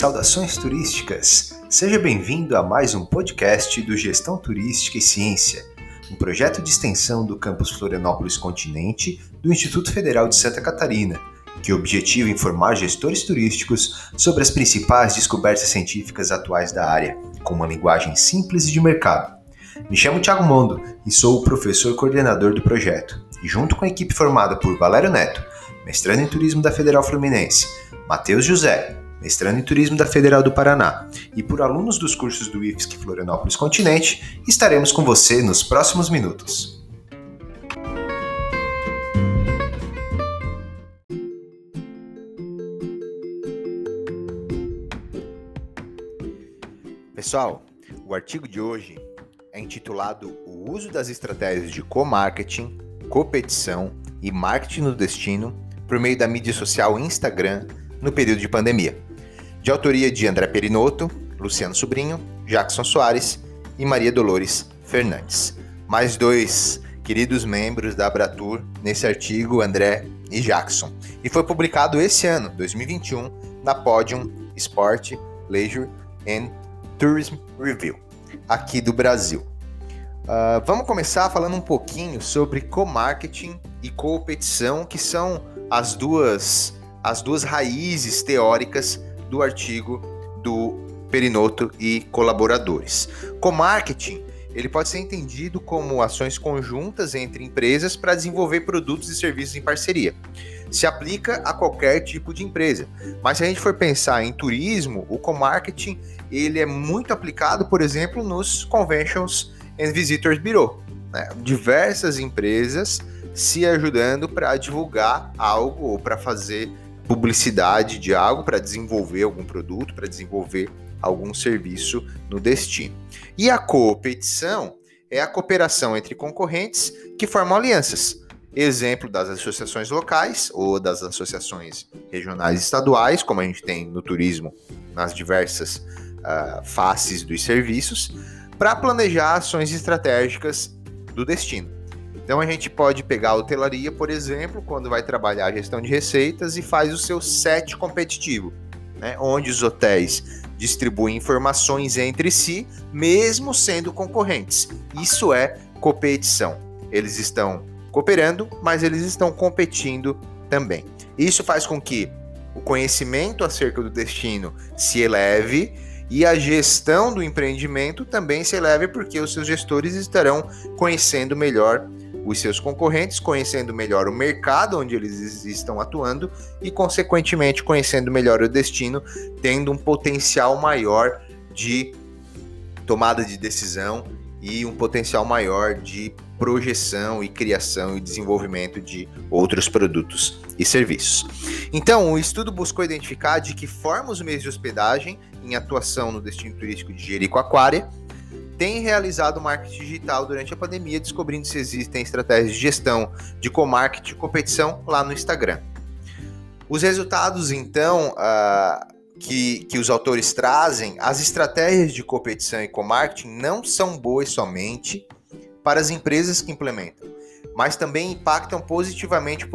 Saudações turísticas! Seja bem-vindo a mais um podcast do Gestão Turística e Ciência, um projeto de extensão do campus Florianópolis Continente do Instituto Federal de Santa Catarina, que objetiva informar gestores turísticos sobre as principais descobertas científicas atuais da área, com uma linguagem simples e de mercado. Me chamo Thiago Mondo e sou o professor coordenador do projeto, e junto com a equipe formada por Valério Neto, mestrando em turismo da Federal Fluminense, Matheus José, mestrando em Turismo da Federal do Paraná, e por alunos dos cursos do IFSC Florianópolis Continente, estaremos com você nos próximos minutos. Pessoal, o artigo de hoje é intitulado O uso das estratégias de co-marketing, competição e marketing no destino por meio da mídia social Instagram no período de pandemia de autoria de André Perinotto, Luciano Sobrinho, Jackson Soares e Maria Dolores Fernandes. Mais dois queridos membros da Abratur nesse artigo, André e Jackson. E foi publicado esse ano, 2021, na Podium Sport, Leisure and Tourism Review, aqui do Brasil. Uh, vamos começar falando um pouquinho sobre co-marketing e competição, que são as duas, as duas raízes teóricas do artigo do Perinoto e colaboradores. Co-marketing ele pode ser entendido como ações conjuntas entre empresas para desenvolver produtos e serviços em parceria. Se aplica a qualquer tipo de empresa. Mas se a gente for pensar em turismo, o co-marketing ele é muito aplicado, por exemplo, nos Conventions and Visitors Bureau. Né? Diversas empresas se ajudando para divulgar algo ou para fazer publicidade de algo para desenvolver algum produto, para desenvolver algum serviço no destino. E a competição é a cooperação entre concorrentes que formam alianças. Exemplo das associações locais ou das associações regionais e estaduais, como a gente tem no turismo nas diversas uh, faces dos serviços, para planejar ações estratégicas do destino. Então a gente pode pegar a hotelaria, por exemplo, quando vai trabalhar a gestão de receitas e faz o seu set competitivo, né? onde os hotéis distribuem informações entre si, mesmo sendo concorrentes. Isso é competição. Eles estão cooperando, mas eles estão competindo também. Isso faz com que o conhecimento acerca do destino se eleve e a gestão do empreendimento também se eleve, porque os seus gestores estarão conhecendo melhor os seus concorrentes, conhecendo melhor o mercado onde eles estão atuando e, consequentemente, conhecendo melhor o destino, tendo um potencial maior de tomada de decisão e um potencial maior de projeção e criação e desenvolvimento de outros produtos e serviços. Então, o estudo buscou identificar de que forma os meios de hospedagem em atuação no destino turístico de Jericoacoara tem realizado marketing digital durante a pandemia, descobrindo se existem estratégias de gestão de co-marketing competição lá no Instagram. Os resultados, então, uh, que, que os autores trazem, as estratégias de competição e co-marketing não são boas somente para as empresas que implementam, mas também impactam positivamente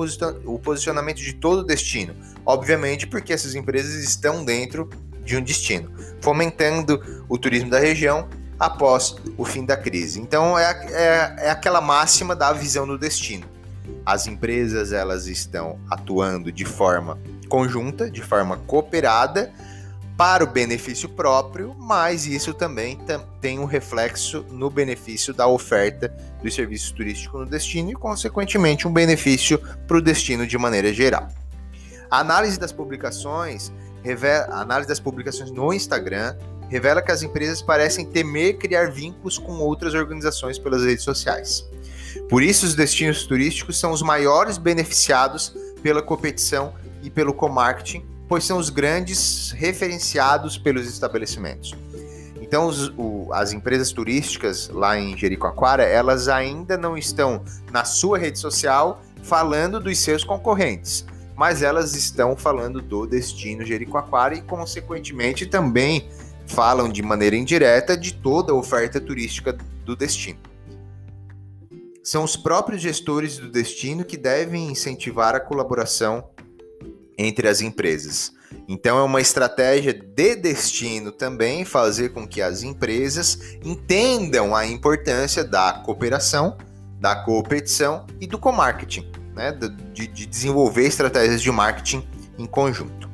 o posicionamento de todo o destino. Obviamente, porque essas empresas estão dentro de um destino, fomentando o turismo da região após o fim da crise. Então é, é, é aquela máxima da visão do destino. As empresas elas estão atuando de forma conjunta, de forma cooperada para o benefício próprio, mas isso também tem um reflexo no benefício da oferta dos serviços turísticos no destino e, consequentemente, um benefício para o destino de maneira geral. A análise das publicações revela, a análise das publicações no Instagram revela que as empresas parecem temer criar vínculos com outras organizações pelas redes sociais. Por isso, os destinos turísticos são os maiores beneficiados pela competição e pelo co-marketing, pois são os grandes referenciados pelos estabelecimentos. Então, os, o, as empresas turísticas lá em Jericoacoara, elas ainda não estão na sua rede social falando dos seus concorrentes, mas elas estão falando do destino Jericoacoara e, consequentemente, também falam de maneira indireta de toda a oferta turística do destino. São os próprios gestores do destino que devem incentivar a colaboração entre as empresas. Então é uma estratégia de destino também fazer com que as empresas entendam a importância da cooperação, da competição e do co-marketing, né? de, de desenvolver estratégias de marketing em conjunto.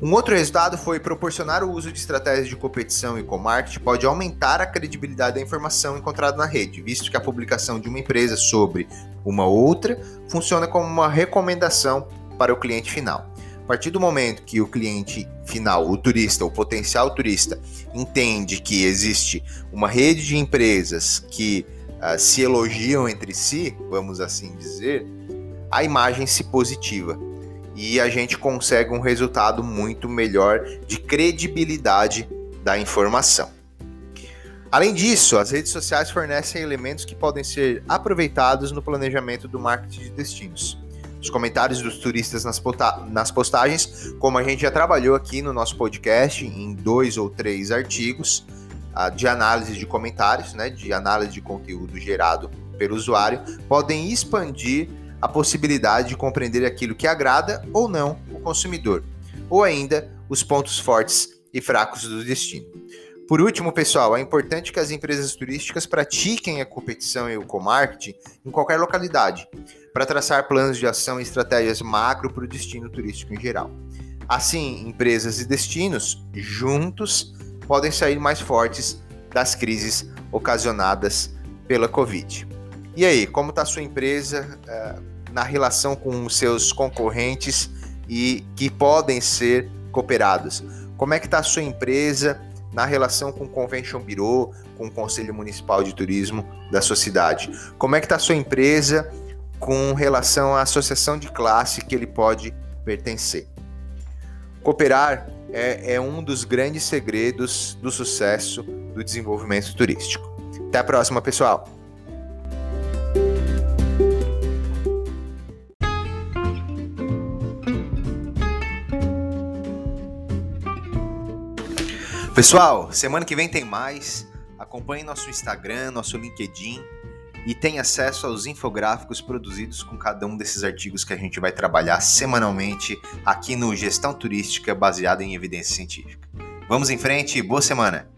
Um outro resultado foi proporcionar o uso de estratégias de competição e co-marketing pode aumentar a credibilidade da informação encontrada na rede, visto que a publicação de uma empresa sobre uma outra funciona como uma recomendação para o cliente final. A partir do momento que o cliente final, o turista, o potencial turista, entende que existe uma rede de empresas que uh, se elogiam entre si, vamos assim dizer, a imagem se positiva e a gente consegue um resultado muito melhor de credibilidade da informação. Além disso, as redes sociais fornecem elementos que podem ser aproveitados no planejamento do marketing de destinos. Os comentários dos turistas nas, nas postagens, como a gente já trabalhou aqui no nosso podcast, em dois ou três artigos uh, de análise de comentários, né, de análise de conteúdo gerado pelo usuário, podem expandir a possibilidade de compreender aquilo que agrada ou não o consumidor, ou ainda os pontos fortes e fracos do destino. Por último, pessoal, é importante que as empresas turísticas pratiquem a competição e o co-marketing em qualquer localidade, para traçar planos de ação e estratégias macro para o destino turístico em geral. Assim, empresas e destinos, juntos, podem sair mais fortes das crises ocasionadas pela Covid. E aí, como está a sua empresa uh, na relação com os seus concorrentes e que podem ser cooperados? Como é que está a sua empresa na relação com o Convention Bureau, com o Conselho Municipal de Turismo da sua cidade? Como é que está a sua empresa com relação à associação de classe que ele pode pertencer? Cooperar é, é um dos grandes segredos do sucesso do desenvolvimento turístico. Até a próxima, pessoal! Pessoal, semana que vem tem mais. Acompanhe nosso Instagram, nosso LinkedIn e tenha acesso aos infográficos produzidos com cada um desses artigos que a gente vai trabalhar semanalmente aqui no Gestão Turística baseada em evidência científica. Vamos em frente, boa semana!